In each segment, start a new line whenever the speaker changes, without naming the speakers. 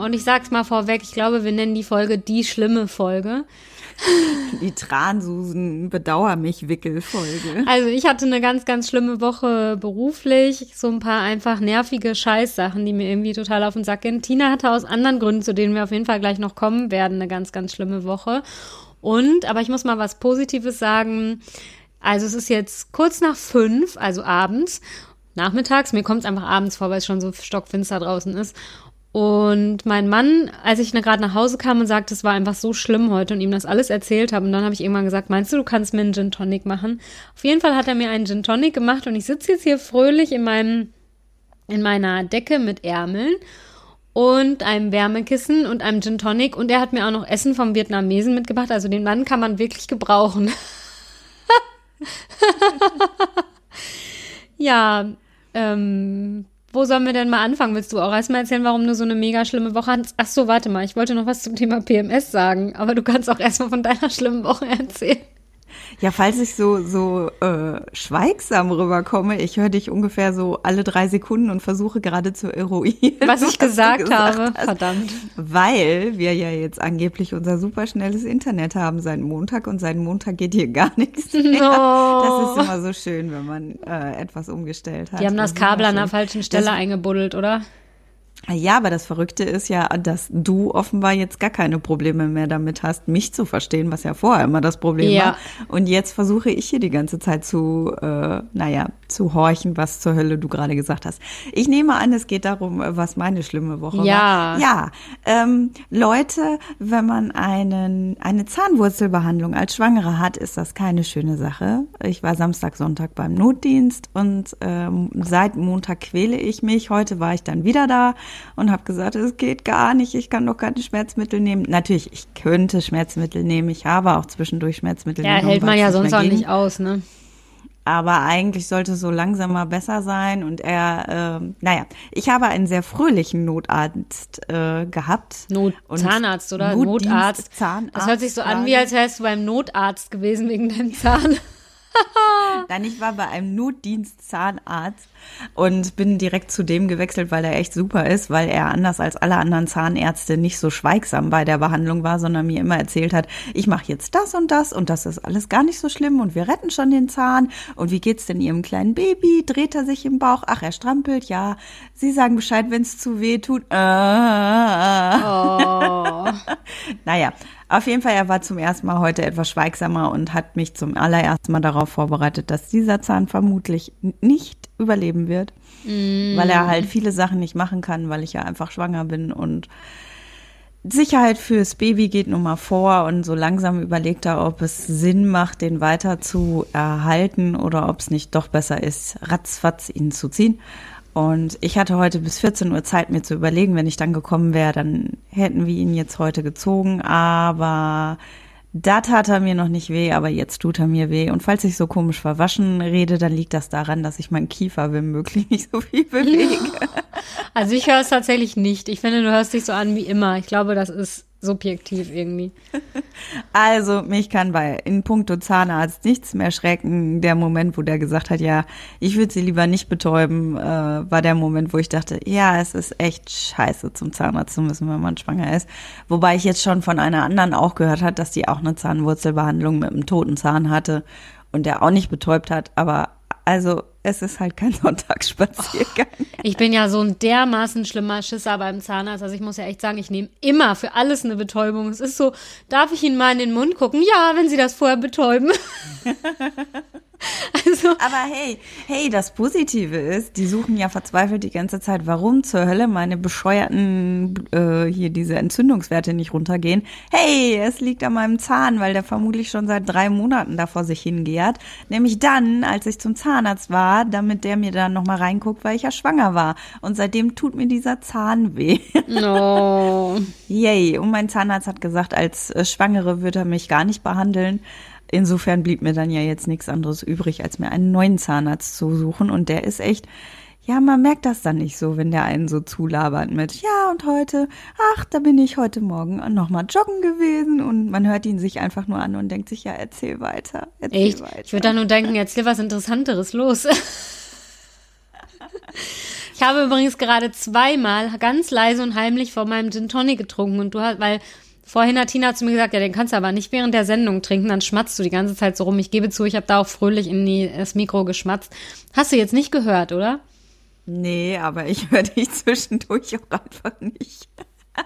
Und ich sag's mal vorweg, ich glaube, wir nennen die Folge die schlimme Folge.
Die Transusen bedauer mich Wickelfolge.
Also ich hatte eine ganz, ganz schlimme Woche beruflich. So ein paar einfach nervige Scheißsachen, die mir irgendwie total auf den Sack gehen. Tina hatte aus anderen Gründen, zu denen wir auf jeden Fall gleich noch kommen werden, eine ganz, ganz schlimme Woche. Und, aber ich muss mal was Positives sagen. Also es ist jetzt kurz nach fünf, also abends, nachmittags. Mir kommt es einfach abends vor, weil es schon so stockfinster draußen ist. Und mein Mann, als ich gerade nach Hause kam und sagte, es war einfach so schlimm heute und ihm das alles erzählt habe, und dann habe ich irgendwann gesagt, meinst du, du kannst mir einen Gin Tonic machen? Auf jeden Fall hat er mir einen Gin Tonic gemacht und ich sitze jetzt hier fröhlich in meinem, in meiner Decke mit Ärmeln und einem Wärmekissen und einem Gin Tonic und er hat mir auch noch Essen vom Vietnamesen mitgebracht. Also den Mann kann man wirklich gebrauchen. ja, ähm, wo sollen wir denn mal anfangen? Willst du auch erstmal erzählen, warum du so eine mega schlimme Woche hast? Ach so, warte mal, ich wollte noch was zum Thema PMS sagen, aber du kannst auch erstmal von deiner schlimmen Woche erzählen.
Ja, falls ich so, so äh, schweigsam rüberkomme, ich höre dich ungefähr so alle drei Sekunden und versuche gerade zu eruieren.
Was ich gesagt, gesagt, habe, hast. verdammt.
Weil wir ja jetzt angeblich unser superschnelles Internet haben seit Montag und seit Montag geht hier gar nichts mehr. No. Das ist immer so schön, wenn man äh, etwas umgestellt hat.
Die haben das Kabel an der falschen Stelle das, eingebuddelt, oder?
Ja, aber das Verrückte ist ja, dass du offenbar jetzt gar keine Probleme mehr damit hast, mich zu verstehen, was ja vorher immer das Problem ja. war. Und jetzt versuche ich hier die ganze Zeit zu, äh, naja, zu horchen, was zur Hölle du gerade gesagt hast. Ich nehme an, es geht darum, was meine schlimme Woche
ja.
war. Ja. Ähm, Leute, wenn man einen, eine Zahnwurzelbehandlung als Schwangere hat, ist das keine schöne Sache. Ich war Samstag, Sonntag beim Notdienst und ähm, seit Montag quäle ich mich. Heute war ich dann wieder da und habe gesagt, es geht gar nicht, ich kann doch keine Schmerzmittel nehmen. Natürlich, ich könnte Schmerzmittel nehmen, ich habe auch zwischendurch Schmerzmittel
ja,
genommen.
Ja, hält man ja sonst auch nicht aus, ne?
aber eigentlich sollte es so langsam mal besser sein. Und er, äh, naja, ich habe einen sehr fröhlichen Notarzt äh, gehabt.
Not Zahnarzt oder Notarzt. Zahnarzt. Das hört sich so an, wie als wärst du beim Notarzt gewesen wegen deinem Zahn.
Nein, ich war bei einem Notdienst Zahnarzt und bin direkt zu dem gewechselt, weil er echt super ist, weil er anders als alle anderen Zahnärzte nicht so schweigsam bei der Behandlung war, sondern mir immer erzählt hat, ich mache jetzt das und das und das ist alles gar nicht so schlimm und wir retten schon den Zahn und wie geht's denn Ihrem kleinen Baby? Dreht er sich im Bauch? Ach, er strampelt, ja. Sie sagen Bescheid, wenn es zu weh tut. Äh, oh. naja, auf jeden Fall, er war zum ersten Mal heute etwas schweigsamer und hat mich zum allerersten Mal darauf vorbereitet, dass dieser Zahn vermutlich nicht überleben wird, mm. weil er halt viele Sachen nicht machen kann, weil ich ja einfach schwanger bin und Sicherheit fürs Baby geht nun mal vor und so langsam überlegt er, ob es Sinn macht, den weiter zu erhalten oder ob es nicht doch besser ist, ratzfatz ihn zu ziehen. Und ich hatte heute bis 14 Uhr Zeit, mir zu überlegen, wenn ich dann gekommen wäre, dann hätten wir ihn jetzt heute gezogen. Aber da tat er mir noch nicht weh, aber jetzt tut er mir weh. Und falls ich so komisch verwaschen rede, dann liegt das daran, dass ich meinen Kiefer womöglich nicht so viel bewege.
Also ich höre es tatsächlich nicht. Ich finde, du hörst dich so an wie immer. Ich glaube, das ist subjektiv irgendwie.
Also mich kann bei in puncto Zahnarzt nichts mehr schrecken. Der Moment, wo der gesagt hat, ja, ich würde sie lieber nicht betäuben, äh, war der Moment, wo ich dachte, ja, es ist echt scheiße, zum Zahnarzt zu müssen, wenn man schwanger ist. Wobei ich jetzt schon von einer anderen auch gehört hat, dass die auch eine Zahnwurzelbehandlung mit einem toten Zahn hatte und der auch nicht betäubt hat. Aber also es ist halt kein Sonntagsspaziergang.
Oh, ich bin ja so ein dermaßen schlimmer Schisser beim Zahnarzt. Also ich muss ja echt sagen, ich nehme immer für alles eine Betäubung. Es ist so, darf ich Ihnen mal in den Mund gucken? Ja, wenn Sie das vorher betäuben.
Also. Aber hey, hey, das Positive ist, die suchen ja verzweifelt die ganze Zeit, warum zur Hölle meine bescheuerten äh, hier diese Entzündungswerte nicht runtergehen. Hey, es liegt an meinem Zahn, weil der vermutlich schon seit drei Monaten da vor sich hingehrt. Nämlich dann, als ich zum Zahnarzt war, damit der mir dann nochmal reinguckt, weil ich ja schwanger war. Und seitdem tut mir dieser Zahn weh.
No.
Yay. Und mein Zahnarzt hat gesagt, als äh, Schwangere würde er mich gar nicht behandeln Insofern blieb mir dann ja jetzt nichts anderes übrig, als mir einen neuen Zahnarzt zu suchen. Und der ist echt, Ja, man merkt das dann nicht so, wenn der einen so zulabert mit, ja, und heute, ach, da bin ich heute Morgen nochmal joggen gewesen und man hört ihn sich einfach nur an und denkt sich, ja, erzähl weiter, erzähl
Echt?
weiter.
Ich würde dann nur denken, erzähl was Interessanteres los. Ich habe übrigens gerade zweimal ganz leise und heimlich vor meinem Gin Tonic getrunken und du hast, weil vorhin hat Tina zu mir gesagt, ja, den kannst du aber nicht während der Sendung trinken, dann schmatzt du die ganze Zeit so rum. Ich gebe zu, ich habe da auch fröhlich in die, das Mikro geschmatzt. Hast du jetzt nicht gehört, oder?
Nee, aber ich höre dich zwischendurch auch einfach nicht.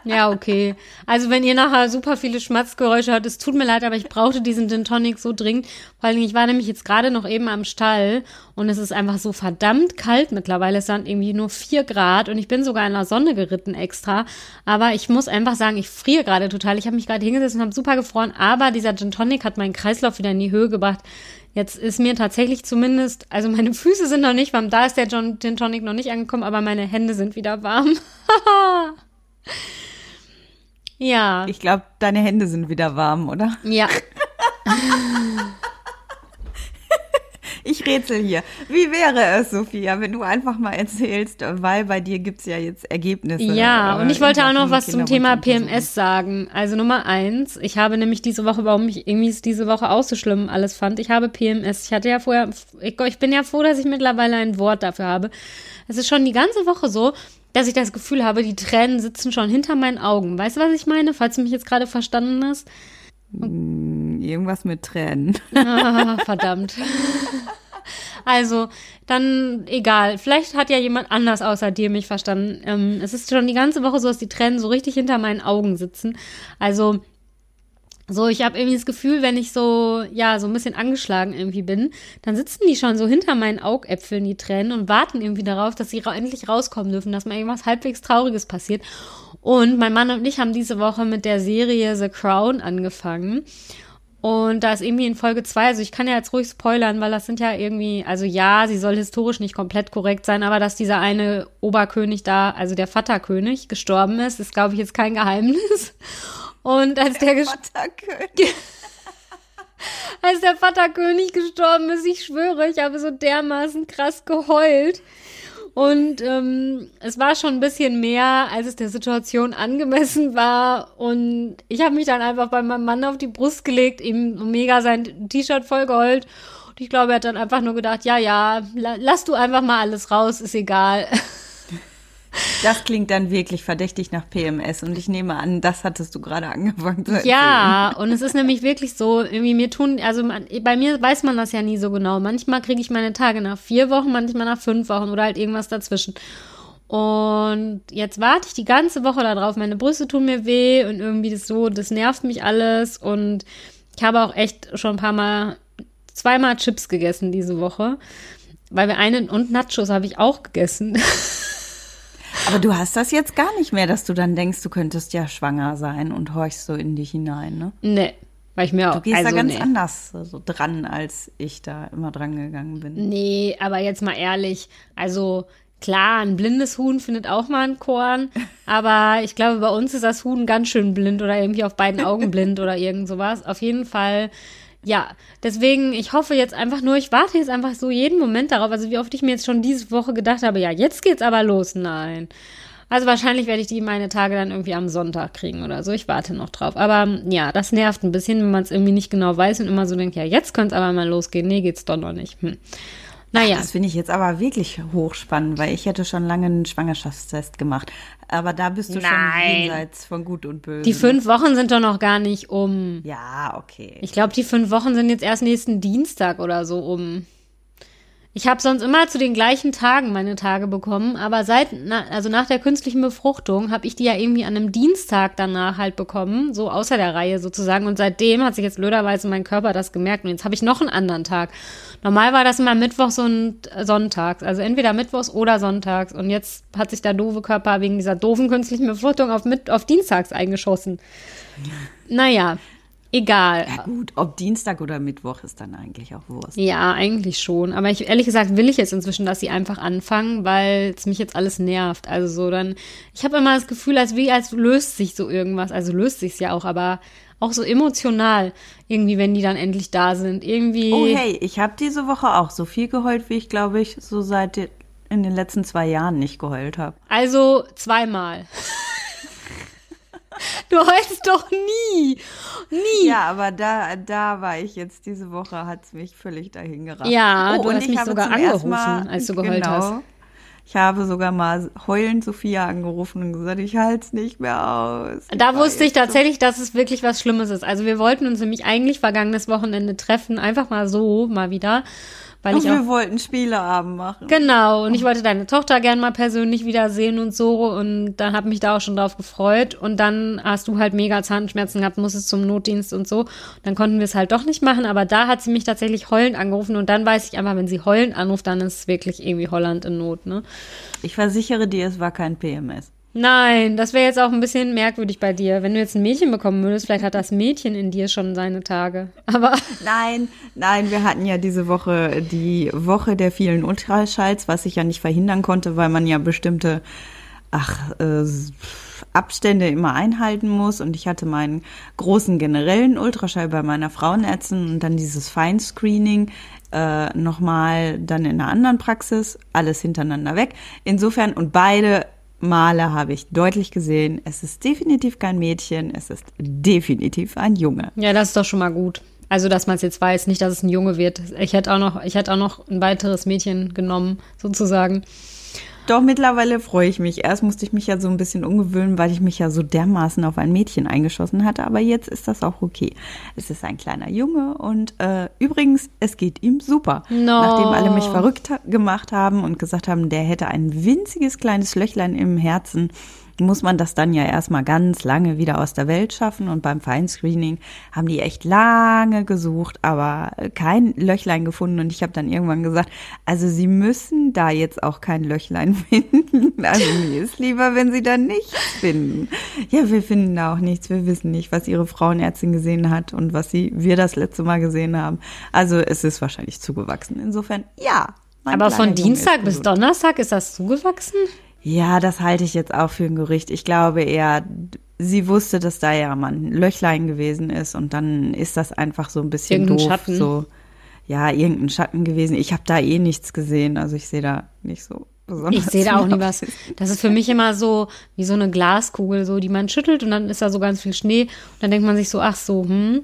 Ja, okay. Also wenn ihr nachher super viele Schmatzgeräusche hört, es tut mir leid, aber ich brauchte diesen Gin Tonic so dringend. Vor allem, ich war nämlich jetzt gerade noch eben am Stall und es ist einfach so verdammt kalt mittlerweile. Es sind irgendwie nur vier Grad und ich bin sogar in der Sonne geritten extra. Aber ich muss einfach sagen, ich friere gerade total. Ich habe mich gerade hingesetzt und habe super gefroren, aber dieser Gin Tonic hat meinen Kreislauf wieder in die Höhe gebracht. Jetzt ist mir tatsächlich zumindest, also meine Füße sind noch nicht warm, da ist der Gin Tonic noch nicht angekommen, aber meine Hände sind wieder warm. ja.
Ich glaube, deine Hände sind wieder warm, oder?
Ja.
Ich rätsel hier. Wie wäre es, Sophia, wenn du einfach mal erzählst, weil bei dir gibt's ja jetzt Ergebnisse.
Ja, und ich wollte auch noch was zum Thema. PMS sagen. Also Nummer eins, ich habe nämlich diese Woche, warum ich irgendwie es diese Woche auch so schlimm alles fand, ich habe PMS. Ich hatte ja vorher, ich, ich bin ja froh, dass ich mittlerweile ein Wort dafür habe. Es ist schon die ganze Woche so, dass ich das Gefühl habe, die Tränen sitzen schon hinter meinen Augen. Weißt du, was ich meine? Falls du mich jetzt gerade verstanden hast.
Irgendwas mit Tränen.
Ah, verdammt. Also, dann egal. Vielleicht hat ja jemand anders außer dir mich verstanden. Ähm, es ist schon die ganze Woche so, dass die Tränen so richtig hinter meinen Augen sitzen. Also, so, ich habe irgendwie das Gefühl, wenn ich so, ja, so ein bisschen angeschlagen irgendwie bin, dann sitzen die schon so hinter meinen Augäpfeln, die Tränen, und warten irgendwie darauf, dass sie ra endlich rauskommen dürfen, dass mal irgendwas halbwegs Trauriges passiert. Und mein Mann und ich haben diese Woche mit der Serie The Crown angefangen. Und da ist irgendwie in Folge zwei, also ich kann ja jetzt ruhig spoilern, weil das sind ja irgendwie, also ja, sie soll historisch nicht komplett korrekt sein, aber dass dieser eine Oberkönig da, also der Vaterkönig, gestorben ist, ist, glaube ich, jetzt kein Geheimnis. Und als der, der
Vaterkönig.
als der Vaterkönig gestorben ist, ich schwöre, ich habe so dermaßen krass geheult. Und ähm, es war schon ein bisschen mehr, als es der Situation angemessen war. Und ich habe mich dann einfach bei meinem Mann auf die Brust gelegt, ihm mega sein T-Shirt voll geheult. Und ich glaube, er hat dann einfach nur gedacht, ja, ja, la lass du einfach mal alles raus, ist egal.
Das klingt dann wirklich verdächtig nach PMS und ich nehme an, das hattest du gerade angefangen zu erzählen.
Ja, und es ist nämlich wirklich so, irgendwie mir tun, also bei mir weiß man das ja nie so genau. Manchmal kriege ich meine Tage nach vier Wochen, manchmal nach fünf Wochen oder halt irgendwas dazwischen. Und jetzt warte ich die ganze Woche darauf. Meine Brüste tun mir weh und irgendwie das so, das nervt mich alles. Und ich habe auch echt schon ein paar Mal, zweimal Chips gegessen diese Woche. Weil wir einen und Nachos habe ich auch gegessen.
Aber du hast das jetzt gar nicht mehr, dass du dann denkst, du könntest ja schwanger sein und horchst so in dich hinein, ne?
Nee, weil ich mir auch.
Du gehst
also,
da ganz
nee.
anders so dran, als ich da immer dran gegangen bin.
Nee, aber jetzt mal ehrlich, also klar, ein blindes Huhn findet auch mal ein Korn, aber ich glaube, bei uns ist das Huhn ganz schön blind oder irgendwie auf beiden Augen blind oder irgend sowas. Auf jeden Fall, ja, deswegen, ich hoffe jetzt einfach nur, ich warte jetzt einfach so jeden Moment darauf, also wie oft ich mir jetzt schon diese Woche gedacht habe, ja, jetzt geht's aber los, nein. Also wahrscheinlich werde ich die meine Tage dann irgendwie am Sonntag kriegen oder so. Ich warte noch drauf. Aber ja, das nervt ein bisschen, wenn man es irgendwie nicht genau weiß und immer so denkt, ja, jetzt könnte es aber mal losgehen. Nee, geht's doch noch nicht. Hm. Naja.
Das finde ich jetzt aber wirklich hochspannend, weil ich hätte schon lange einen Schwangerschaftstest gemacht. Aber da bist du schon
Nein.
jenseits von Gut und Böse.
Die fünf Wochen sind doch noch gar nicht um.
Ja, okay.
Ich glaube, die fünf Wochen sind jetzt erst nächsten Dienstag oder so um. Ich habe sonst immer zu den gleichen Tagen meine Tage bekommen, aber seit, na, also nach der künstlichen Befruchtung habe ich die ja irgendwie an einem Dienstag danach halt bekommen, so außer der Reihe sozusagen. Und seitdem hat sich jetzt blöderweise mein Körper das gemerkt und jetzt habe ich noch einen anderen Tag. Normal war das immer Mittwochs und Sonntags, also entweder Mittwochs oder Sonntags. Und jetzt hat sich der doofe Körper wegen dieser doofen künstlichen Befruchtung auf, mit, auf Dienstags eingeschossen. Naja, egal.
Ja gut, ob Dienstag oder Mittwoch ist dann eigentlich auch Wurst.
Ja, eigentlich schon. Aber ich, ehrlich gesagt will ich jetzt inzwischen, dass sie einfach anfangen, weil es mich jetzt alles nervt. Also so dann, ich habe immer das Gefühl, als wie, als löst sich so irgendwas. Also löst sich's ja auch, aber auch so emotional irgendwie, wenn die dann endlich da sind. Irgendwie.
Oh hey, ich habe diese Woche auch so viel geheult, wie ich glaube ich so seit in den letzten zwei Jahren nicht geheult habe.
Also zweimal. Du heulst doch nie. Nie.
Ja, aber da, da war ich jetzt diese Woche, hat es mich völlig dahin geraten.
Ja,
Oh,
du
und
hast
ich
mich
habe
sogar angerufen,
Mal-
als du geheult
genau,
hast.
Ich habe sogar mal heulend Sophia angerufen und gesagt, ich halte es nicht mehr aus.
Da
war
wusste ich
jetzt so-
tatsächlich, dass es wirklich was Schlimmes ist. Also wir wollten uns nämlich eigentlich vergangenes Wochenende treffen, einfach mal so, mal wieder. Weil
Und
ich auch
wir wollten Spieleabend machen.
Genau, und ich wollte deine Tochter gern mal persönlich wiedersehen und so und dann habe mich da auch schon drauf gefreut und dann hast du halt mega Zahnschmerzen gehabt, musstest zum Notdienst und so. Und dann konnten wir es halt doch nicht machen, aber da hat sie mich tatsächlich heulend angerufen und dann weiß ich einfach, wenn sie heulend anruft, dann ist es wirklich irgendwie Holland in Not, ne?
Ich versichere dir, es war kein PMS.
Nein, das wäre jetzt auch ein bisschen merkwürdig bei dir. Wenn du jetzt ein Mädchen bekommen würdest, vielleicht hat das Mädchen in dir schon seine Tage. Aber
Nein, nein, wir hatten ja diese Woche die Woche der vielen Ultraschalls, was ich ja nicht verhindern konnte, weil man ja bestimmte ach, äh, Abstände immer einhalten muss. Und ich hatte meinen großen generellen Ultraschall bei meiner Frauenärztin und dann dieses Feinscreening äh, nochmal dann in einer anderen Praxis, alles hintereinander weg. Insofern, und beide Male habe ich deutlich gesehen, es ist definitiv kein Mädchen, es ist definitiv ein Junge.
ja, das ist doch schon mal gut. Also, dass man es jetzt weiß, nicht, dass es ein Junge wird. Ich hätte auch noch, ich hätte auch noch ein weiteres Mädchen genommen, sozusagen.
Doch, mittlerweile freue ich mich. Erst musste ich mich ja so ein bisschen umgewöhnen, weil ich mich ja so dermaßen auf ein Mädchen eingeschossen hatte. Aber jetzt ist das auch okay. Es ist ein kleiner Junge und äh, übrigens, es geht ihm super.
No.
Nachdem alle mich verrückt ha gemacht haben und gesagt haben, der hätte ein winziges kleines Löchlein im Herzen, muss man das dann ja erstmal ganz lange wieder aus der Welt schaffen. Und beim Feinscreening haben die echt lange gesucht, aber kein Löchlein gefunden. Und ich habe dann irgendwann gesagt, also sie müssen da jetzt auch kein Löchlein finden. Also mir ist lieber, wenn sie da nichts finden. Ja, wir finden da auch nichts. Wir wissen nicht, was ihre Frauenärztin gesehen hat und was sie, wir das letzte Mal gesehen haben. Also es ist wahrscheinlich zugewachsen. Insofern, ja. mein
Aber von Dienstag bis. Donnerstag ist das zugewachsen?
Ja, das halte ich jetzt auch für ein Gerücht. Ich glaube eher, sie wusste, dass da ja mal ein Löchlein gewesen ist und dann ist das einfach so ein bisschen
Irgendein
doof.
Schatten.
So, ja, irgendein Schatten gewesen. Ich habe da eh nichts gesehen, also ich sehe da nicht so besonders.
Ich sehe da auch nie was. Das ist für mich immer so wie so eine Glaskugel, so die man schüttelt und dann ist da so ganz viel Schnee und dann denkt man sich so, ach so, hm,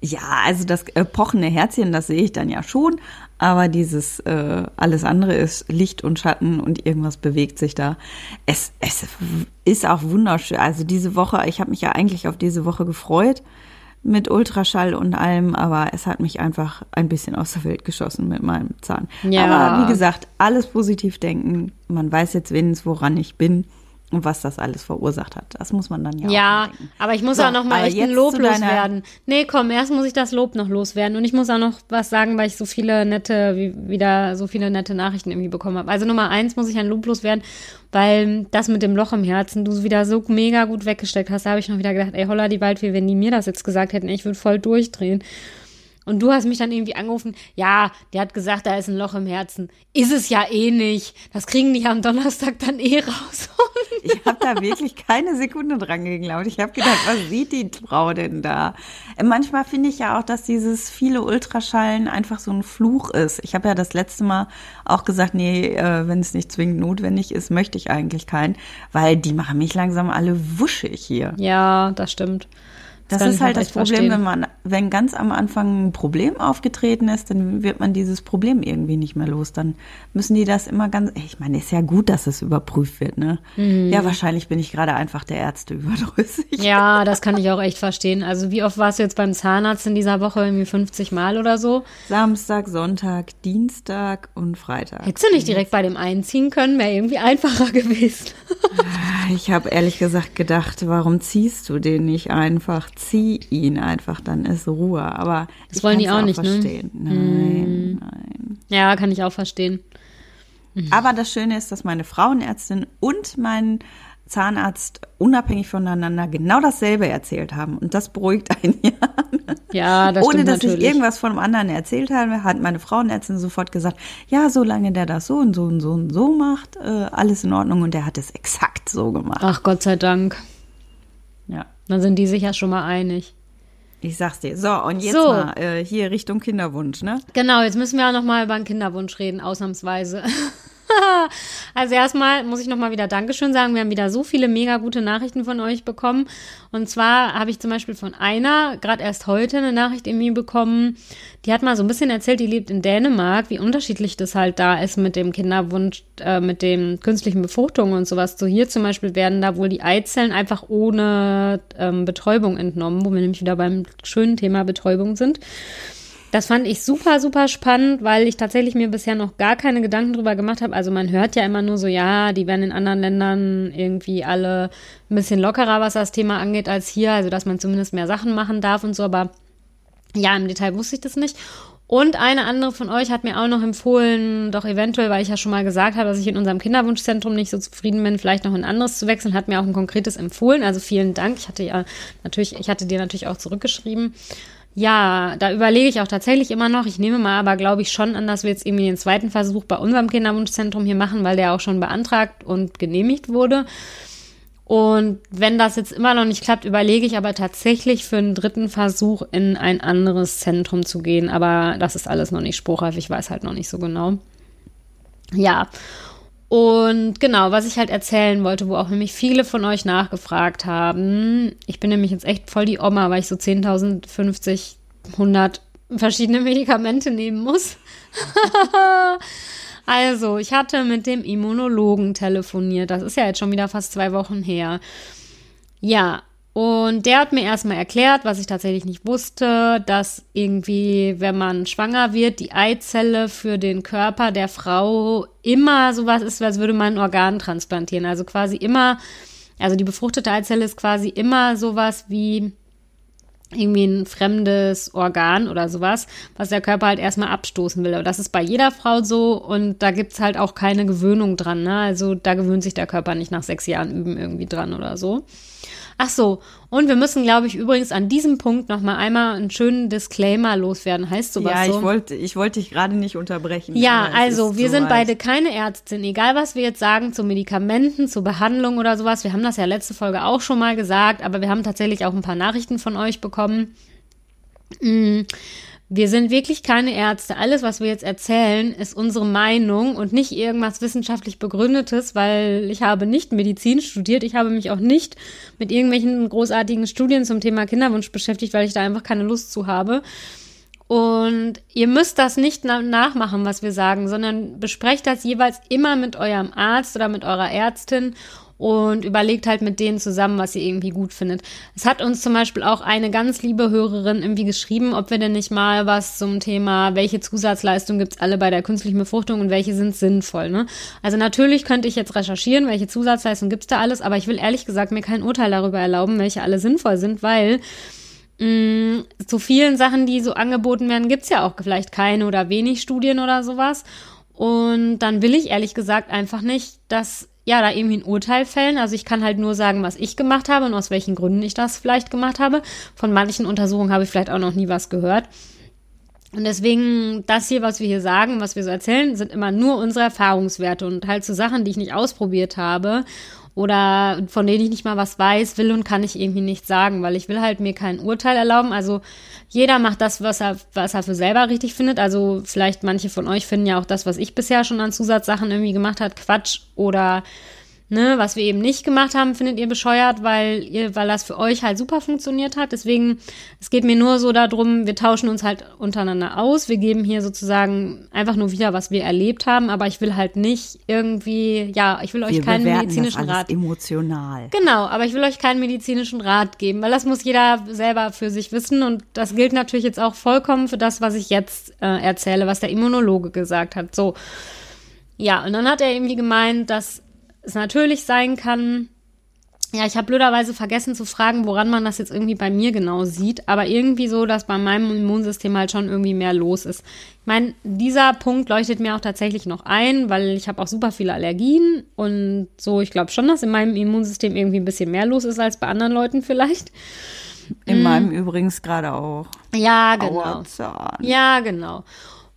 Ja, also das pochende Herzchen, das sehe ich dann ja schon, aber dieses äh, alles andere ist Licht und Schatten und irgendwas bewegt sich da. Es, es ist auch wunderschön. Also diese Woche, ich habe mich ja eigentlich auf diese Woche gefreut mit Ultraschall und allem, aber es hat mich einfach ein bisschen aus der Welt geschossen mit meinem Zahn.
Ja.
Aber wie gesagt, alles positiv denken. Man weiß jetzt wenigstens, woran ich bin und was das alles verursacht hat. Das muss man dann ja, auch
Ja, aber ich muss
So,
auch noch mal echt ein Lob loswerden. Nee, komm, erst muss ich das Lob noch loswerden. Und ich muss auch noch was sagen, weil ich so viele nette, wie, wieder so viele nette Nachrichten irgendwie bekommen habe. Also Nummer eins muss ich ein Lob loswerden, weil das mit dem Loch im Herzen du wieder so mega gut weggesteckt hast. Da habe ich noch wieder gedacht, ey, holla die Waldfee, wenn die mir das jetzt gesagt hätten, ich würde voll durchdrehen. Und du hast mich dann irgendwie angerufen, ja, der hat gesagt, da ist ein Loch im Herzen. Ist es ja eh nicht. Das kriegen die am Donnerstag dann eh raus.
Ich habe da wirklich keine Sekunde dran geglaubt. Ich habe gedacht, was sieht die Frau denn da? Äh, Manchmal finde ich ja auch, dass dieses viele Ultraschallen einfach so ein Fluch ist. Ich habe ja das letzte Mal auch gesagt, nee, äh, wenn es nicht zwingend notwendig ist, möchte ich eigentlich keinen, weil die machen mich langsam alle wuschig hier.
ja, das stimmt.
Das,
kann
ist halt
auch
das Problem,
verstehen.
wenn man, wenn ganz am Anfang ein Problem aufgetreten ist, dann wird man dieses Problem irgendwie nicht mehr los. Dann müssen die das immer ganz, ich meine, ist ja gut, dass es überprüft wird, ne?
Mhm.
Ja, wahrscheinlich bin ich gerade einfach der Ärzte überdrüssig.
Ja, das kann ich auch echt verstehen. Also wie oft warst du jetzt beim Zahnarzt in dieser Woche? Irgendwie 50 Mal oder so?
Samstag, Sonntag, Dienstag und Freitag.
Hättest du nicht direkt bei dem einziehen können? Wäre irgendwie einfacher gewesen.
Ich habe ehrlich gesagt gedacht, warum ziehst du den nicht einfach? Zieh ihn einfach, dann ist Ruhe. Aber
Das
ich
wollen die
kann's
auch nicht, ne?
verstehen. Nein, nein.
Ja, kann ich auch verstehen.
Aber das Schöne ist, dass meine Frauenärztin und mein Zahnarzt unabhängig voneinander genau dasselbe erzählt haben. Und das beruhigt einen ja.
Ja, das
Ohne dass
natürlich.
ich irgendwas von dem anderen erzählt habe, hat meine Frauenärztin sofort gesagt, ja, solange der das so und so und so und so macht, äh, alles in Ordnung. Und der hat es exakt so gemacht.
Ach Gott sei Dank. Dann sind die sich ja schon mal einig.
Ich sag's dir. So, und jetzt
So.
mal äh, hier Richtung Kinderwunsch, ne?
Genau, jetzt müssen wir auch noch mal über einen Kinderwunsch reden, ausnahmsweise. also erstmal muss ich nochmal wieder Dankeschön sagen. Wir haben wieder so viele mega gute Nachrichten von euch bekommen. Und zwar habe ich zum Beispiel von einer gerade erst heute eine Nachricht irgendwie bekommen. Die hat mal so ein bisschen erzählt, die lebt in Dänemark, wie unterschiedlich das halt da ist mit dem Kinderwunsch, äh, mit den künstlichen Befruchtungen und sowas. So hier zum Beispiel werden da wohl die Eizellen einfach ohne ähm, Betäubung entnommen, wo wir nämlich wieder beim schönen Thema Betäubung sind. Das fand ich super, super spannend, weil ich tatsächlich mir bisher noch gar keine Gedanken drüber gemacht habe. Also man hört ja immer nur so, ja, die werden in anderen Ländern irgendwie alle ein bisschen lockerer, was das Thema angeht, als hier. Also dass man zumindest mehr Sachen machen darf und so. Aber ja, im Detail wusste ich das nicht. Und eine andere von euch hat mir auch noch empfohlen, doch eventuell, weil ich ja schon mal gesagt habe, dass ich in unserem Kinderwunschzentrum nicht so zufrieden bin, vielleicht noch ein anderes zu wechseln, hat mir auch ein konkretes empfohlen. Also vielen Dank. Ich hatte ja natürlich, ich hatte dir natürlich auch zurückgeschrieben. Ja, da überlege ich auch tatsächlich immer noch. Ich nehme mal aber, glaube ich, schon an, dass wir jetzt irgendwie den zweiten Versuch bei unserem Kinderwunschzentrum hier machen, weil der auch schon beantragt und genehmigt wurde. Und wenn das jetzt immer noch nicht klappt, überlege ich aber tatsächlich für einen dritten Versuch in ein anderes Zentrum zu gehen. Aber das ist alles noch nicht spruchreif. Ich weiß halt noch nicht so genau. Ja. Und genau, was ich halt erzählen wollte, wo auch nämlich viele von euch nachgefragt haben. Ich bin nämlich jetzt echt voll die Oma, weil ich so 10.000, 50, 100 verschiedene Medikamente nehmen muss. also, ich hatte mit dem Immunologen telefoniert. Das ist ja jetzt schon wieder fast zwei Wochen her. Ja, und der hat mir erstmal erklärt, was ich tatsächlich nicht wusste, dass irgendwie, wenn man schwanger wird, die Eizelle für den Körper der Frau immer sowas ist, als würde man ein Organ transplantieren. Also quasi immer, also die befruchtete Eizelle ist quasi immer sowas wie irgendwie ein fremdes Organ oder sowas, was der Körper halt erstmal abstoßen will. Aber das ist bei jeder Frau so und da gibt's halt auch keine Gewöhnung dran. Ne? Also da gewöhnt sich der Körper nicht nach sechs Jahren Üben irgendwie dran oder so. Ach so, und wir müssen, glaube ich, übrigens an diesem Punkt noch mal einmal einen schönen Disclaimer loswerden. Heißt sowas
ja,
so?
Ja, ich wollte, ich wollte dich gerade nicht unterbrechen.
Ja, also wir sind beide keine Ärztin. Egal, was wir jetzt sagen zu Medikamenten, zu Behandlung oder sowas. Wir haben das ja letzte Folge auch schon mal gesagt, aber wir haben tatsächlich auch ein paar Nachrichten von euch bekommen. Mhm wir sind wirklich keine Ärzte. Alles, was wir jetzt erzählen, ist unsere Meinung und nicht irgendwas wissenschaftlich begründetes, weil ich habe nicht Medizin studiert. Ich habe mich auch nicht mit irgendwelchen großartigen Studien zum Thema Kinderwunsch beschäftigt, weil ich da einfach keine Lust zu habe. Und ihr müsst das nicht nachmachen, was wir sagen, sondern besprecht das jeweils immer mit eurem Arzt oder mit eurer Ärztin und überlegt halt mit denen zusammen, was ihr irgendwie gut findet. Es hat uns zum Beispiel auch eine ganz liebe Hörerin irgendwie geschrieben, ob wir denn nicht mal was zum Thema, welche Zusatzleistungen gibt's alle bei der künstlichen Befruchtung und welche sind sinnvoll. Ne? Also natürlich könnte ich jetzt recherchieren, welche Zusatzleistungen gibt's da alles, aber ich will ehrlich gesagt mir kein Urteil darüber erlauben, welche alle sinnvoll sind, weil mh, mm, zu vielen Sachen, die so angeboten werden, gibt's ja auch vielleicht keine oder wenig Studien oder sowas. Und dann will ich ehrlich gesagt einfach nicht, dass ja, da irgendwie ein Urteil fällen. Also ich kann halt nur sagen, was ich gemacht habe und aus welchen Gründen ich das vielleicht gemacht habe. Von manchen Untersuchungen habe ich vielleicht auch noch nie was gehört. Und deswegen, das hier, was wir hier sagen, was wir so erzählen, sind immer nur unsere Erfahrungswerte und halt so Sachen, die ich nicht ausprobiert habe oder von denen ich nicht mal was weiß, will und kann ich irgendwie nicht sagen, weil ich will halt mir kein Urteil erlauben. Also jeder macht das, was er, was er für selber richtig findet. Also vielleicht manche von euch finden ja auch das, was ich bisher schon an Zusatzsachen irgendwie gemacht hat, Quatsch oder Ne, was wir eben nicht gemacht haben, findet ihr bescheuert, weil ihr, weil das für euch halt super funktioniert hat. Deswegen, es geht mir nur so darum, wir tauschen uns halt untereinander aus. Wir geben hier sozusagen einfach nur wieder, was wir erlebt haben, aber ich will halt nicht irgendwie, ja, ich will euch wir keinen medizinischen
das
Rat.
Emotional.
Genau, aber ich will euch keinen medizinischen Rat geben, weil das muss jeder selber für sich wissen und das gilt natürlich jetzt auch vollkommen für das, was ich jetzt äh, erzähle, was der Immunologe gesagt hat. So. Ja, und dann hat er irgendwie gemeint, dass es natürlich sein kann, ja, ich habe blöderweise vergessen zu fragen, woran man das jetzt irgendwie bei mir genau sieht, aber irgendwie so, dass bei meinem Immunsystem halt schon irgendwie mehr los ist. Ich meine, dieser Punkt leuchtet mir auch tatsächlich noch ein, weil ich habe auch super viele Allergien und so, ich glaube schon, dass in meinem Immunsystem irgendwie ein bisschen mehr los ist als bei anderen Leuten vielleicht.
In mm. meinem übrigens gerade auch.
Ja, genau. Auerzahn. Ja, genau.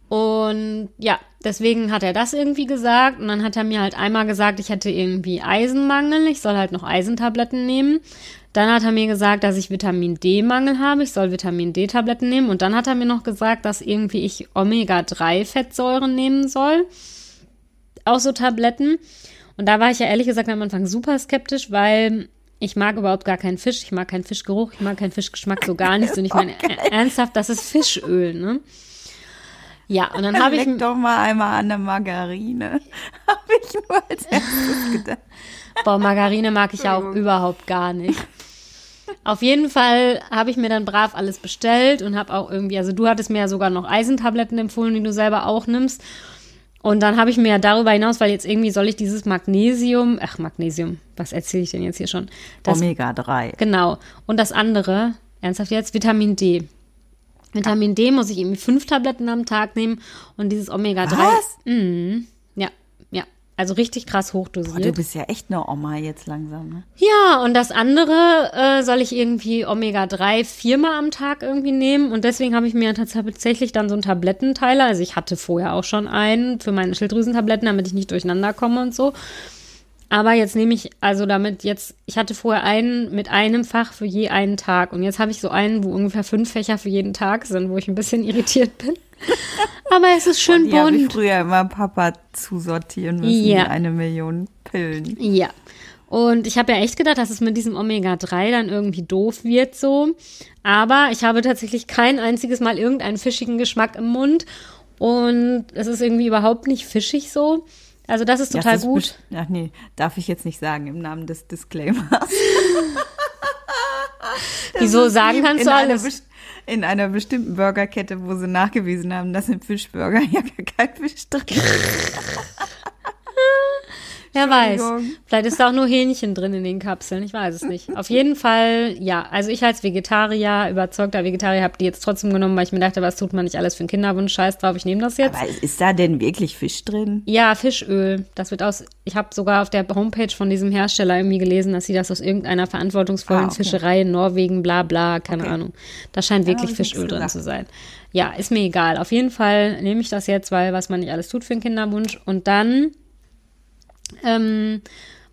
Und ja, deswegen hat er das irgendwie gesagt. Und dann hat er mir halt einmal gesagt, ich hätte irgendwie Eisenmangel, ich soll halt noch Eisentabletten nehmen. Dann hat er mir gesagt, dass ich Vitamin D-Mangel habe, ich soll Vitamin D-Tabletten nehmen. Und dann hat er mir noch gesagt, dass irgendwie ich Omega-3-Fettsäuren nehmen soll. auch so Tabletten. Und da war ich ja ehrlich gesagt am Anfang super skeptisch, weil ich mag überhaupt gar keinen Fisch. Ich mag keinen Fischgeruch, ich mag keinen Fischgeschmack so gar nicht. Und ich meine, okay. ernsthaft, das ist Fischöl, ne? Ja, und dann habe ich.
Doch mal einmal an der Margarine. Habe ich nur als erstes gedacht.
Boah, Margarine mag ich auch überhaupt gar nicht. Auf jeden Fall habe ich mir dann brav alles bestellt und habe auch irgendwie, also du hattest mir ja sogar noch Eisentabletten empfohlen, die du selber auch nimmst. Und dann habe ich mir ja darüber hinaus, weil jetzt irgendwie soll ich dieses Magnesium, ach Magnesium, was erzähle ich denn jetzt hier schon?
Das, Omega 3.
Genau. Und das andere, ernsthaft jetzt, Vitamin D. Vitamin D muss ich irgendwie fünf Tabletten am Tag nehmen und dieses Omega 3.
Was?
Mh, ja, ja. Also richtig krass hochdosiert. Boah,
du bist ja echt eine Oma jetzt langsam, ne?
Ja, und das andere äh, soll ich irgendwie Omega-3 viermal am Tag irgendwie nehmen. Und deswegen habe ich mir tatsächlich dann so einen Tablettenteiler. Also ich hatte vorher auch schon einen für meine Schilddrüsentabletten, damit ich nicht durcheinander komme und so. Aber jetzt nehme ich, also damit jetzt, ich hatte vorher einen mit einem Fach für je einen Tag. Und jetzt habe ich so einen, wo ungefähr fünf Fächer für jeden Tag sind, wo ich ein bisschen irritiert bin. Aber es ist schön
bunt.
Ich
früher immer Papa zusortieren müssen, ja. eine Million Pillen.
Ja. Und ich habe ja echt gedacht, dass es mit diesem Omega-3 dann irgendwie doof wird so. Aber ich habe tatsächlich kein einziges Mal irgendeinen fischigen Geschmack im Mund. Und es ist irgendwie überhaupt nicht fischig so. Also das ist total das gut. Ist
Ach nee, darf ich jetzt nicht sagen im Namen des Disclaimers.
Wieso sagen kannst du alles?
in einer bestimmten Burgerkette, wo sie nachgewiesen haben, dass im Fischburger ja gar kein Fisch drin ist.
Wer weiß. Vielleicht ist da auch nur Hähnchen drin in den Kapseln. Ich weiß es nicht. Auf jeden Fall, ja. Also ich als Vegetarier, überzeugter Vegetarier, habe die jetzt trotzdem genommen, weil ich mir dachte, was tut man nicht alles für einen Kinderwunsch? Scheiß drauf, ich nehme das jetzt.
Aber ist da denn wirklich Fisch drin?
Ja, Fischöl. Das wird aus, ich habe sogar auf der Homepage von diesem Hersteller irgendwie gelesen, dass sie das aus irgendeiner verantwortungsvollen ah, okay. Fischerei in Norwegen, bla bla, keine okay. Ahnung. Da scheint wirklich ja, Fischöl drin zu sein. Ja, ist mir egal. Auf jeden Fall nehme ich das jetzt, weil was man nicht alles tut für einen Kinderwunsch. Und dann ähm,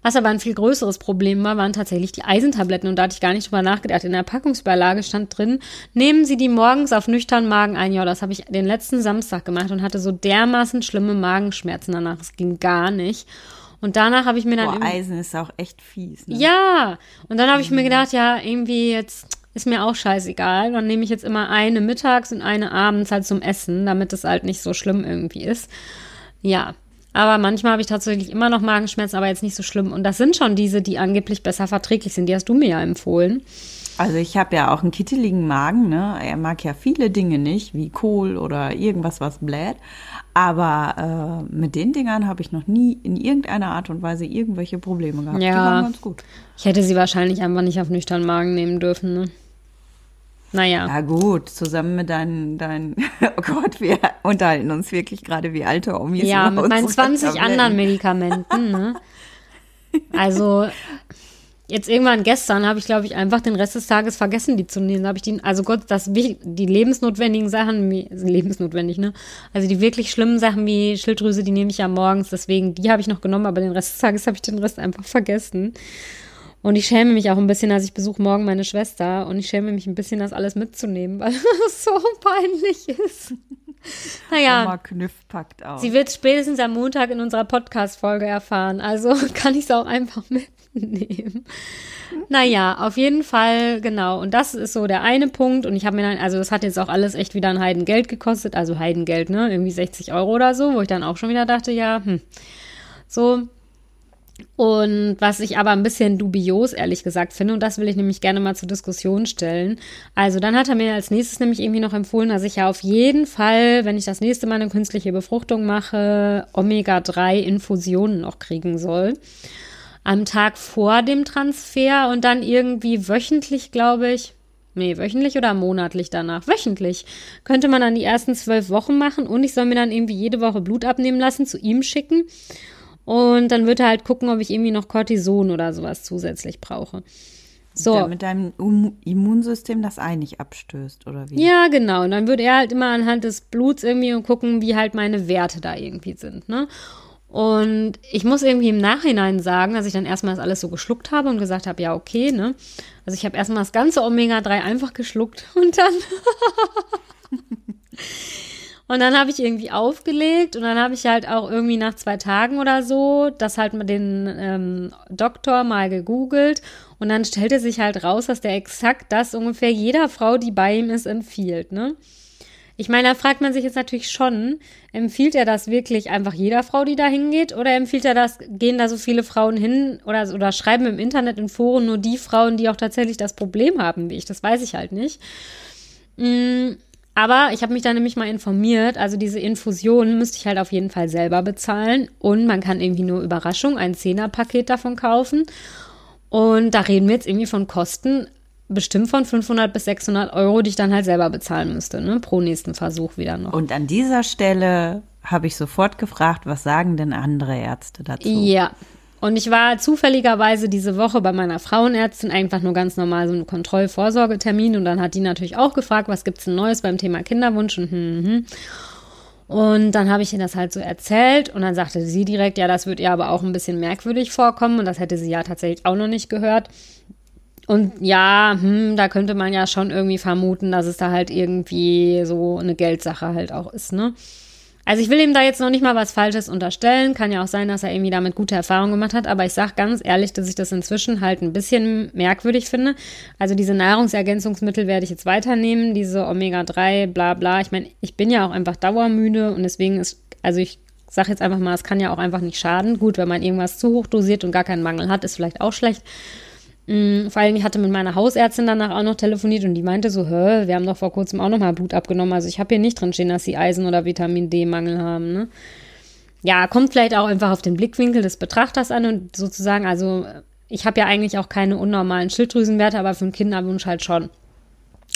was aber ein viel größeres Problem war, waren tatsächlich die Eisentabletten. Und da hatte ich gar nicht drüber nachgedacht. In der Packungsbeilage stand drin, nehmen Sie die morgens auf nüchternen Magen ein. Ja, das habe ich den letzten Samstag gemacht und hatte so dermaßen schlimme Magenschmerzen danach. Es ging gar nicht. Und danach habe ich mir dann.
Boah, Eisen ist auch echt fies. Ne?
Ja. Und dann habe ich mir mhm. gedacht, ja, irgendwie jetzt ist mir auch scheißegal. Dann nehme ich jetzt immer eine mittags und eine abends halt zum Essen, damit es halt nicht so schlimm irgendwie ist. Ja, aber manchmal habe ich tatsächlich immer noch Magenschmerzen, aber jetzt nicht so schlimm. Und das sind schon diese, die angeblich besser verträglich sind. Die hast du mir ja empfohlen.
Also ich habe ja auch einen kitteligen Magen, ne? Er mag ja viele Dinge nicht, wie Kohl oder irgendwas, was bläht. Aber äh, mit den Dingern habe ich noch nie in irgendeiner Art und Weise irgendwelche Probleme gehabt.
Ja. Die waren ganz gut. Ich hätte sie wahrscheinlich einfach nicht auf nüchternen Magen nehmen dürfen, ne? Naja.
Ja, gut, zusammen mit deinen, deinen, oh Gott, wir unterhalten uns wirklich gerade wie alte Omis.
Ja, mit meinen 20 Tabletten. anderen Medikamenten, ne? Also, jetzt irgendwann gestern habe ich, glaube ich, einfach den Rest des Tages vergessen, die zu nehmen. habe ich die, also Gott, das, die lebensnotwendigen Sachen, lebensnotwendig, ne? Also die wirklich schlimmen Sachen wie Schilddrüse, die nehme ich ja morgens, deswegen, die habe ich noch genommen, aber den Rest des Tages habe ich den Rest einfach vergessen. Und ich schäme mich auch ein bisschen, als ich besuche morgen meine Schwester und ich schäme mich ein bisschen, das alles mitzunehmen, weil es so peinlich ist. Naja.
Oma Knüff packt aus.
Sie wird spätestens am Montag in unserer Podcast-Folge erfahren. Also kann ich es auch einfach mitnehmen. Naja, auf jeden Fall, genau. Und das ist so der eine Punkt. Und ich habe mir dann, also das hat jetzt auch alles echt wieder ein Heidengeld gekostet. Also Heidengeld, ne? Irgendwie 60 Euro oder so, wo ich dann auch schon wieder dachte, ja, hm. So, und was ich aber ein bisschen dubios, ehrlich gesagt, finde, und das will ich nämlich gerne mal zur Diskussion stellen. Also dann hat er mir als nächstes nämlich irgendwie noch empfohlen, dass ich ja auf jeden Fall, wenn ich das nächste Mal eine künstliche Befruchtung mache, Omega-3-Infusionen noch kriegen soll. Am Tag vor dem Transfer und dann irgendwie wöchentlich, glaube ich. Nee, wöchentlich oder monatlich danach? Wöchentlich. Könnte man dann die ersten zwölf Wochen machen und ich soll mir dann irgendwie jede Woche Blut abnehmen lassen, zu ihm schicken und dann wird er halt gucken, ob ich irgendwie noch Cortison oder sowas zusätzlich brauche.
So. Damit deinem Immunsystem das Ei nicht abstößt, oder wie?
Ja, genau. Und dann würde er halt immer anhand des Bluts irgendwie gucken, wie halt meine Werte da irgendwie sind, ne? Und ich muss irgendwie im Nachhinein sagen, dass ich dann erstmal das alles so geschluckt habe und gesagt habe, ja, okay, ne? Also ich habe erstmal das ganze Omega-3 einfach geschluckt und dann Und dann habe ich irgendwie aufgelegt und dann habe ich halt auch irgendwie nach zwei Tagen oder so das halt mit den ähm, Doktor mal gegoogelt und dann stellte sich halt raus, dass der exakt das ungefähr jeder Frau, die bei ihm ist, empfiehlt, ne? Ich meine, da fragt man sich jetzt natürlich schon, empfiehlt er das wirklich einfach jeder Frau, die da hingeht? Oder empfiehlt er das, gehen da so viele Frauen hin oder, oder schreiben im Internet in Foren nur die Frauen, die auch tatsächlich das Problem haben, wie ich? Das weiß ich halt nicht. Mm, aber ich habe mich da nämlich mal informiert. Also diese Infusion müsste ich halt auf jeden Fall selber bezahlen. Und man kann irgendwie nur Überraschung, ein Zehnerpaket davon kaufen. Und da reden wir jetzt irgendwie von Kosten bestimmt von 500 bis 600 Euro, die ich dann halt selber bezahlen müsste, ne? pro nächsten Versuch wieder noch.
Und an dieser Stelle habe ich sofort gefragt, was sagen denn andere Ärzte dazu?
Ja. Und ich war zufälligerweise diese Woche bei meiner Frauenärztin einfach nur ganz normal so einen Kontrollvorsorgetermin und dann hat die natürlich auch gefragt, was gibt's denn Neues beim Thema Kinderwunsch und hm, hm. hm. Und dann habe ich ihr das halt so erzählt und dann sagte sie direkt, ja, das wird ihr aber auch ein bisschen merkwürdig vorkommen und das hätte sie ja tatsächlich auch noch nicht gehört. Und ja, hm, da könnte man ja schon irgendwie vermuten, dass es da halt irgendwie so eine Geldsache halt auch ist, ne? Also ich will ihm da jetzt noch nicht mal was Falsches unterstellen. Kann ja auch sein, dass er irgendwie damit gute Erfahrungen gemacht hat. Aber ich sag ganz ehrlich, dass ich das inzwischen halt ein bisschen merkwürdig finde. Also diese Nahrungsergänzungsmittel werde ich jetzt weiternehmen. Diese Omega-3, bla bla. Ich meine, ich bin ja auch einfach dauermüde und deswegen ist, also ich sag jetzt einfach mal, es kann ja auch einfach nicht schaden. Gut, wenn man irgendwas zu hoch dosiert und gar keinen Mangel hat, ist vielleicht auch schlecht. Mm, vor allem, ich hatte mit meiner Hausärztin danach auch noch telefoniert und die meinte so, hä, wir haben doch vor kurzem auch noch mal Blut abgenommen. Also ich habe hier nicht drin stehen, dass sie Eisen- oder Vitamin D-Mangel haben. Ne? Ja, kommt vielleicht auch einfach auf den Blickwinkel des Betrachters an und sozusagen, also ich habe ja eigentlich auch keine unnormalen Schilddrüsenwerte, aber für einen Kinderwunsch halt schon.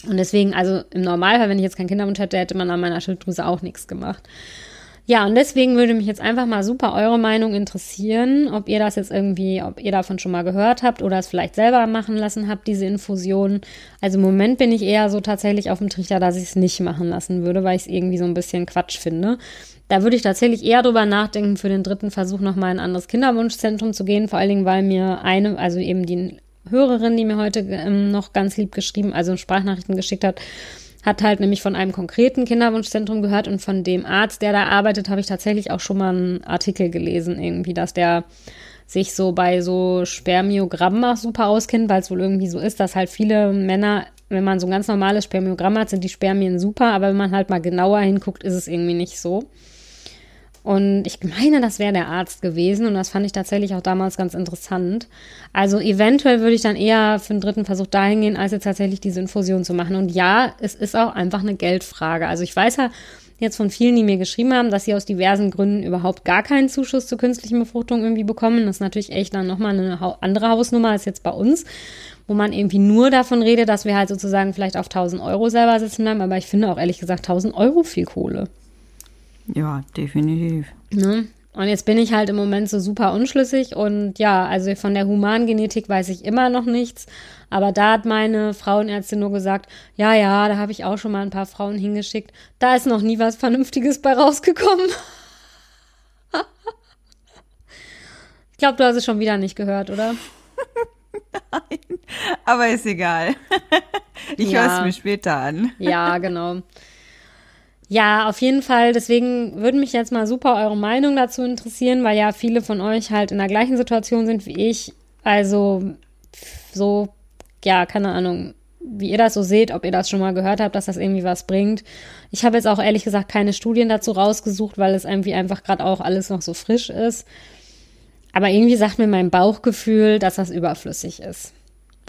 Und deswegen, also im Normalfall, wenn ich jetzt keinen Kinderwunsch hätte, hätte man an meiner Schilddrüse auch nichts gemacht. Ja, und deswegen würde mich jetzt einfach mal super eure Meinung interessieren, ob ihr das jetzt irgendwie, ob ihr davon schon mal gehört habt oder es vielleicht selber machen lassen habt, diese Infusion. Also im Moment bin ich eher so tatsächlich auf dem Trichter, dass ich es nicht machen lassen würde, weil ich es irgendwie so ein bisschen Quatsch finde. Da würde ich tatsächlich eher drüber nachdenken, für den dritten Versuch nochmal in ein anderes Kinderwunschzentrum zu gehen, vor allen Dingen, weil mir eine, also eben die Hörerin, die mir heute ähm, noch ganz lieb geschrieben, also Sprachnachrichten geschickt hat, hat halt nämlich von einem konkreten Kinderwunschzentrum gehört und von dem Arzt, der da arbeitet, habe ich tatsächlich auch schon mal einen Artikel gelesen, irgendwie, dass der sich so bei so Spermiogrammen auch super auskennt, weil es wohl irgendwie so ist, dass halt viele Männer, wenn man so ein ganz normales Spermiogramm hat, sind die Spermien super, aber wenn man halt mal genauer hinguckt, ist es irgendwie nicht so. Und ich meine, das wäre der Arzt gewesen und das fand ich tatsächlich auch damals ganz interessant. Also eventuell würde ich dann eher für den dritten Versuch dahin gehen, als jetzt tatsächlich diese Infusion zu machen. Und ja, es ist auch einfach eine Geldfrage. Also ich weiß ja jetzt von vielen, die mir geschrieben haben, dass sie aus diversen Gründen überhaupt gar keinen Zuschuss zur künstlichen Befruchtung irgendwie bekommen. Das ist natürlich echt dann nochmal eine andere Hausnummer als jetzt bei uns wo man irgendwie nur davon redet, dass wir halt sozusagen vielleicht auf 1000 Euro selber sitzen bleiben. Aber ich finde auch ehrlich gesagt 1000 Euro viel Kohle.
Ja, definitiv.
Ne? Und jetzt bin ich halt im Moment so super unschlüssig und ja, also von der Humangenetik weiß ich immer noch nichts. Aber da hat meine Frauenärztin nur gesagt, ja, ja, da habe ich auch schon mal ein paar Frauen hingeschickt. Da ist noch nie was Vernünftiges bei rausgekommen. ich glaube, du hast es schon wieder nicht gehört, oder?
Nein, aber ist egal. Ich ja. höre es mir später an.
Ja, genau. Ja, auf jeden Fall. Deswegen würde mich jetzt mal super eure Meinung dazu interessieren, weil ja viele von euch halt in der gleichen Situation sind wie ich. Also so, ja, keine Ahnung, wie ihr das so seht, ob ihr das schon mal gehört habt, dass das irgendwie was bringt. Ich habe jetzt auch ehrlich gesagt keine Studien dazu rausgesucht, weil es irgendwie einfach gerade auch alles noch so frisch ist. Aber irgendwie sagt mir mein Bauchgefühl, dass das überflüssig ist.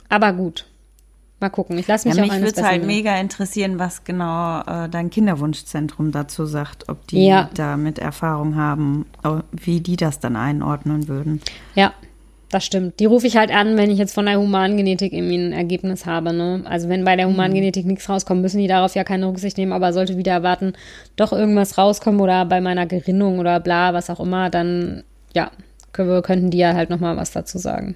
Aber gut, Mal gucken. Ich lasse mich ja,
auch Mich würde es halt mega interessieren, was genau äh, dein Kinderwunschzentrum dazu sagt, ob die ja. da mit Erfahrung haben, wie die das dann einordnen würden.
Ja, das stimmt. Die rufe ich halt an, wenn ich jetzt von der Humangenetik irgendwie ein Ergebnis habe. Ne? Also wenn bei der mhm. Humangenetik mhm. nichts rauskommt, müssen die darauf ja keine Rücksicht nehmen. Aber sollte wieder erwarten, doch irgendwas rauskommen oder bei meiner Gerinnung oder bla, was auch immer, dann ja, könnten die ja halt nochmal was dazu sagen.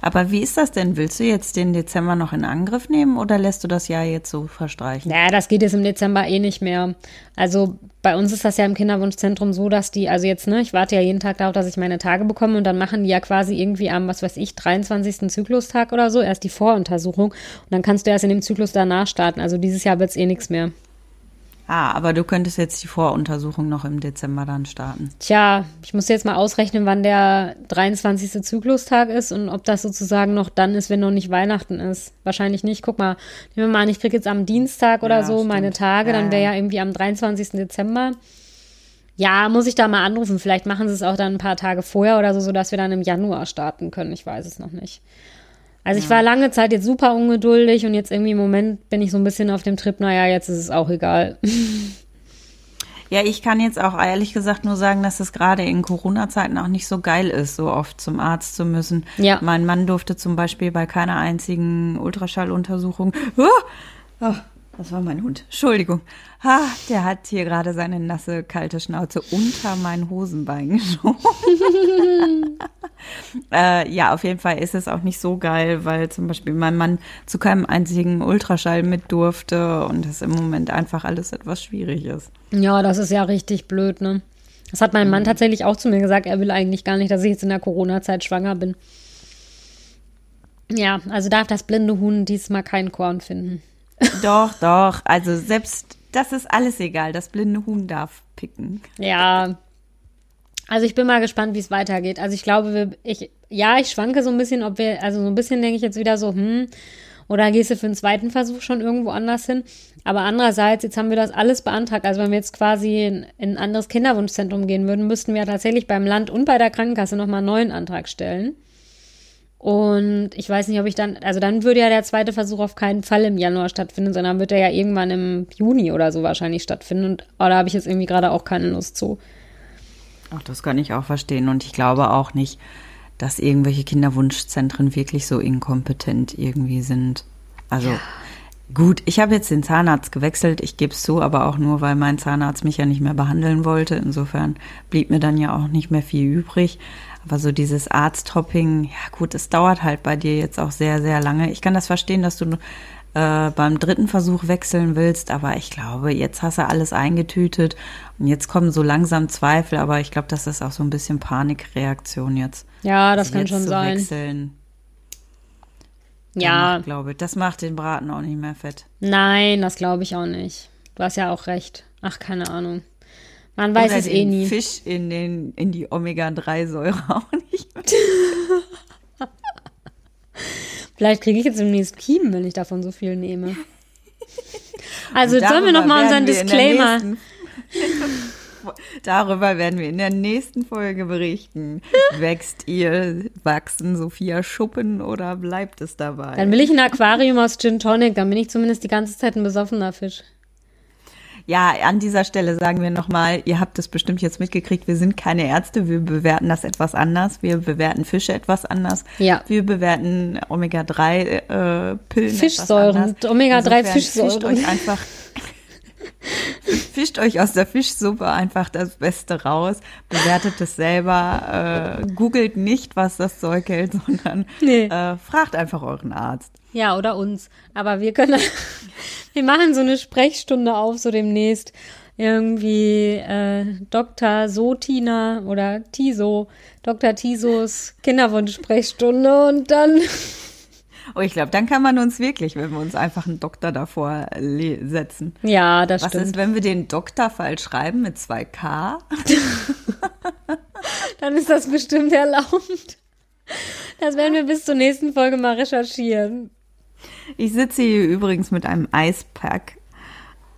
Aber wie ist das denn? Willst du jetzt den Dezember noch in Angriff nehmen oder lässt du das Jahr jetzt so verstreichen?
Naja, das geht jetzt im Dezember eh nicht mehr. Also bei uns ist das ja im Kinderwunschzentrum so, dass die, also jetzt, ne, ich warte ja jeden Tag darauf, dass ich meine Tage bekomme und dann machen die ja quasi irgendwie am, was weiß ich, 23. Zyklustag oder so erst die Voruntersuchung und dann kannst du erst in dem Zyklus danach starten. Also dieses Jahr wird es eh nichts mehr.
Ah, aber du könntest jetzt die Voruntersuchung noch im Dezember dann starten.
Tja, ich muss jetzt mal ausrechnen, wann der 23. Zyklustag ist und ob das sozusagen noch dann ist, wenn noch nicht Weihnachten ist. Wahrscheinlich nicht. Guck mal, nehmen wir mal an, ich kriege jetzt am Dienstag oder ja, so stimmt. meine Tage, dann wäre ja irgendwie am 23. Dezember. Ja, muss ich da mal anrufen. Vielleicht machen sie es auch dann ein paar Tage vorher oder so, sodass wir dann im Januar starten können. Ich weiß es noch nicht. Also ich war lange Zeit jetzt super ungeduldig und jetzt irgendwie im Moment bin ich so ein bisschen auf dem Trip, naja, jetzt ist es auch egal.
Ja, ich kann jetzt auch ehrlich gesagt nur sagen, dass es gerade in Corona-Zeiten auch nicht so geil ist, so oft zum Arzt zu müssen. Ja. Mein Mann durfte zum Beispiel bei keiner einzigen Ultraschalluntersuchung. Oh, oh, das war mein Hund. Entschuldigung. Ha, der hat hier gerade seine nasse, kalte Schnauze unter mein Hosenbein geschoben. äh, ja, auf jeden Fall ist es auch nicht so geil, weil zum Beispiel mein Mann zu keinem einzigen Ultraschall mit durfte und es im Moment einfach alles etwas schwierig ist.
Ja, das ist ja richtig blöd, ne? Das hat mein Mann mhm. tatsächlich auch zu mir gesagt. Er will eigentlich gar nicht, dass ich jetzt in der Corona-Zeit schwanger bin. Ja, also darf das blinde Huhn diesmal kein Korn finden.
Doch, doch. Also selbst das ist alles egal. Das blinde Huhn darf picken.
Ja. Also ich bin mal gespannt, wie es weitergeht. Also ich glaube, wir, ich, ja, ich schwanke so ein bisschen, ob wir, also so ein bisschen denke ich jetzt wieder so, hm, oder gehst du für einen zweiten Versuch schon irgendwo anders hin? Aber andererseits, jetzt haben wir das alles beantragt. Also wenn wir jetzt quasi in, in ein anderes Kinderwunschzentrum gehen würden, müssten wir tatsächlich beim Land und bei der Krankenkasse nochmal einen neuen Antrag stellen. Und ich weiß nicht, ob ich dann, also dann würde ja der zweite Versuch auf keinen Fall im Januar stattfinden, sondern wird er ja irgendwann im Juni oder so wahrscheinlich stattfinden. Und oh, da habe ich jetzt irgendwie gerade auch keine Lust zu.
Ach, das kann ich auch verstehen. Und ich glaube auch nicht, dass irgendwelche Kinderwunschzentren wirklich so inkompetent irgendwie sind. Also ja. Gut, ich habe jetzt den Zahnarzt gewechselt, ich gebe es zu, aber auch nur, weil mein Zahnarzt mich ja nicht mehr behandeln wollte. Insofern blieb mir dann ja auch nicht mehr viel übrig. Aber so dieses Arzthopping, ja gut, es dauert halt bei dir jetzt auch sehr, sehr lange. Ich kann das verstehen, dass du äh, beim dritten Versuch wechseln willst, aber ich glaube, jetzt hast du alles eingetütet und jetzt kommen so langsam Zweifel, aber ich glaube, das ist auch so ein bisschen Panikreaktion jetzt.
Ja, das kann schon sein.
Wechseln.
Ja.
Ich glaube, das macht den Braten auch nicht mehr fett.
Nein, das glaube ich auch nicht. Du hast ja auch recht. Ach, keine Ahnung. Man weiß Oder es eh nie.
Fisch in, den, in die Omega-3-Säure auch nicht.
Vielleicht kriege ich jetzt demnächst Kiemen, wenn ich davon so viel nehme. Also jetzt sollen wir noch mal unseren Disclaimer.
Darüber werden wir in der nächsten Folge berichten. Wächst ihr, wachsen Sophia Schuppen oder bleibt es dabei?
Dann will ich ein Aquarium aus Gin Tonic, dann bin ich zumindest die ganze Zeit ein besoffener Fisch.
Ja, an dieser Stelle sagen wir nochmal, ihr habt es bestimmt jetzt mitgekriegt, wir sind keine Ärzte, wir bewerten das etwas anders, wir bewerten Fische etwas anders,
ja.
wir bewerten Omega-3-Pillen
äh, Fischsäuren, Omega-3-Fischsäuren.
Fischt euch einfach Fischt euch aus der Fischsuppe einfach das Beste raus, bewertet es selber, äh, googelt nicht, was das Zeug hält, sondern nee. äh, fragt einfach euren Arzt.
Ja, oder uns. Aber wir können, wir machen so eine Sprechstunde auf, so demnächst. Irgendwie äh, Dr. Sotina oder Tiso, Dr. Tisos Kinderwunsch-Sprechstunde und dann
Oh, ich glaube, dann kann man uns wirklich, wenn wir uns einfach einen Doktor davor setzen.
Ja, das
Was
stimmt.
Was ist, wenn wir den Doktor falsch schreiben mit zwei K?
dann ist das bestimmt erlaubt. Das werden wir bis zur nächsten Folge mal recherchieren.
Ich sitze hier übrigens mit einem Eispack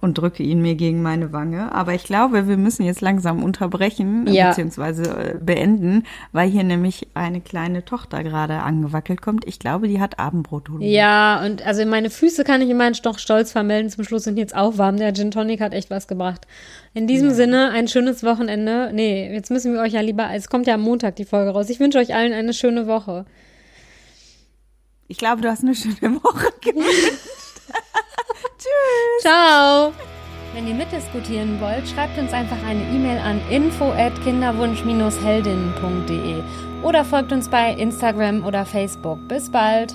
und drücke ihn mir gegen meine Wange. Aber ich glaube, wir müssen jetzt langsam unterbrechen ja. bzw. Äh, beenden, weil hier nämlich eine kleine Tochter gerade angewackelt kommt. Ich glaube, die hat Abendbrot.
Ja, und also meine Füße kann ich immerhin doch stolz vermelden. Zum Schluss sind jetzt auch warm. Der Gin Tonic hat echt was gebracht. In diesem ja. Sinne, ein schönes Wochenende. Nee, jetzt müssen wir euch ja lieber, es kommt ja am Montag die Folge raus. Ich wünsche euch allen eine schöne Woche.
Ich glaube, du hast eine schöne Woche gewünscht.
Tschüss. Ciao. Wenn ihr mitdiskutieren wollt, schreibt uns einfach eine E-Mail an info@kinderwunsch-heldinnen.de oder folgt uns bei Instagram oder Facebook. Bis bald.